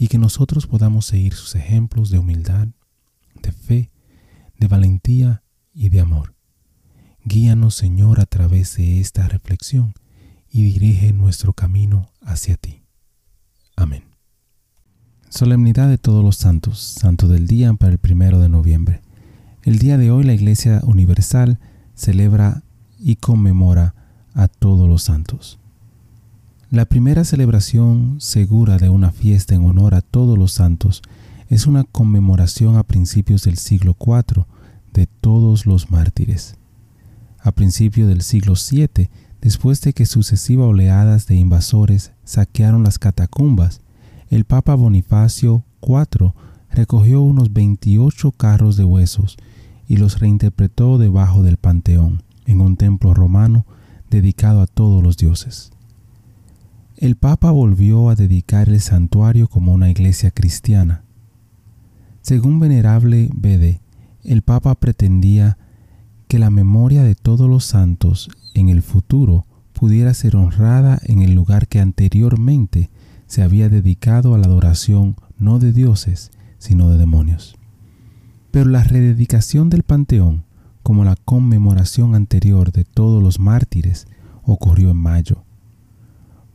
y que nosotros podamos seguir sus ejemplos de humildad, de fe, de valentía y de amor. Guíanos, Señor, a través de esta reflexión y dirige nuestro camino hacia ti. Amén. Solemnidad de todos los santos, santo del día para el primero de noviembre. El día de hoy la Iglesia Universal celebra y conmemora a todos los santos. La primera celebración segura de una fiesta en honor a todos los santos es una conmemoración a principios del siglo IV de todos los mártires. A principios del siglo VII Después de que sucesivas oleadas de invasores saquearon las catacumbas, el Papa Bonifacio IV recogió unos 28 carros de huesos y los reinterpretó debajo del Panteón, en un templo romano dedicado a todos los dioses. El Papa volvió a dedicar el santuario como una iglesia cristiana. Según Venerable Bede, el Papa pretendía que la memoria de todos los santos en el futuro pudiera ser honrada en el lugar que anteriormente se había dedicado a la adoración no de dioses, sino de demonios. Pero la rededicación del panteón, como la conmemoración anterior de todos los mártires, ocurrió en mayo.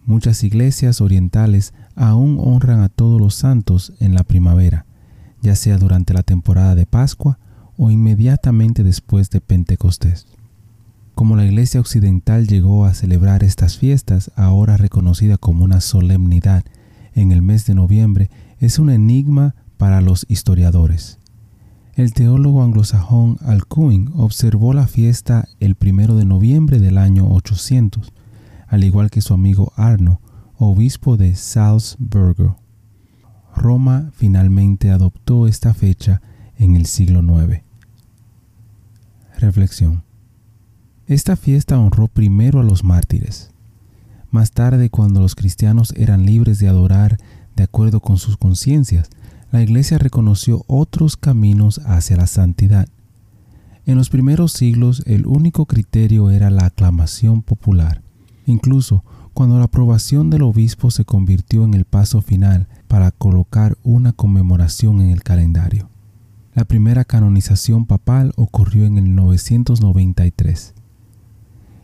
Muchas iglesias orientales aún honran a todos los santos en la primavera, ya sea durante la temporada de Pascua o inmediatamente después de Pentecostés. Como la Iglesia Occidental llegó a celebrar estas fiestas, ahora reconocida como una solemnidad en el mes de noviembre, es un enigma para los historiadores. El teólogo anglosajón Alcuin observó la fiesta el primero de noviembre del año 800, al igual que su amigo Arno, obispo de Salzburgo. Roma finalmente adoptó esta fecha en el siglo IX. Reflexión. Esta fiesta honró primero a los mártires. Más tarde, cuando los cristianos eran libres de adorar de acuerdo con sus conciencias, la Iglesia reconoció otros caminos hacia la santidad. En los primeros siglos el único criterio era la aclamación popular. Incluso cuando la aprobación del obispo se convirtió en el paso final para colocar una conmemoración en el calendario. La primera canonización papal ocurrió en el 993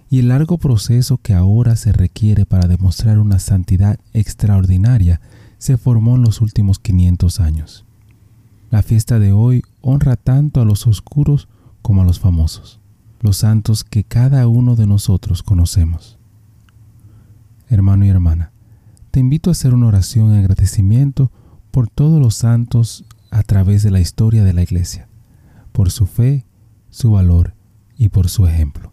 y el largo proceso que ahora se requiere para demostrar una santidad extraordinaria se formó en los últimos 500 años. La fiesta de hoy honra tanto a los oscuros como a los famosos, los santos que cada uno de nosotros conocemos. Hermano y hermana, te invito a hacer una oración en agradecimiento por todos los santos a través de la historia de la Iglesia, por su fe, su valor y por su ejemplo.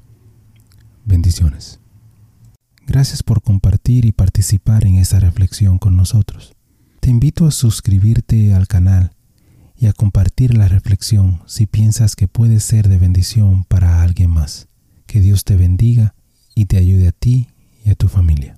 Bendiciones. Gracias por compartir y participar en esta reflexión con nosotros. Te invito a suscribirte al canal y a compartir la reflexión si piensas que puede ser de bendición para alguien más. Que Dios te bendiga y te ayude a ti y a tu familia.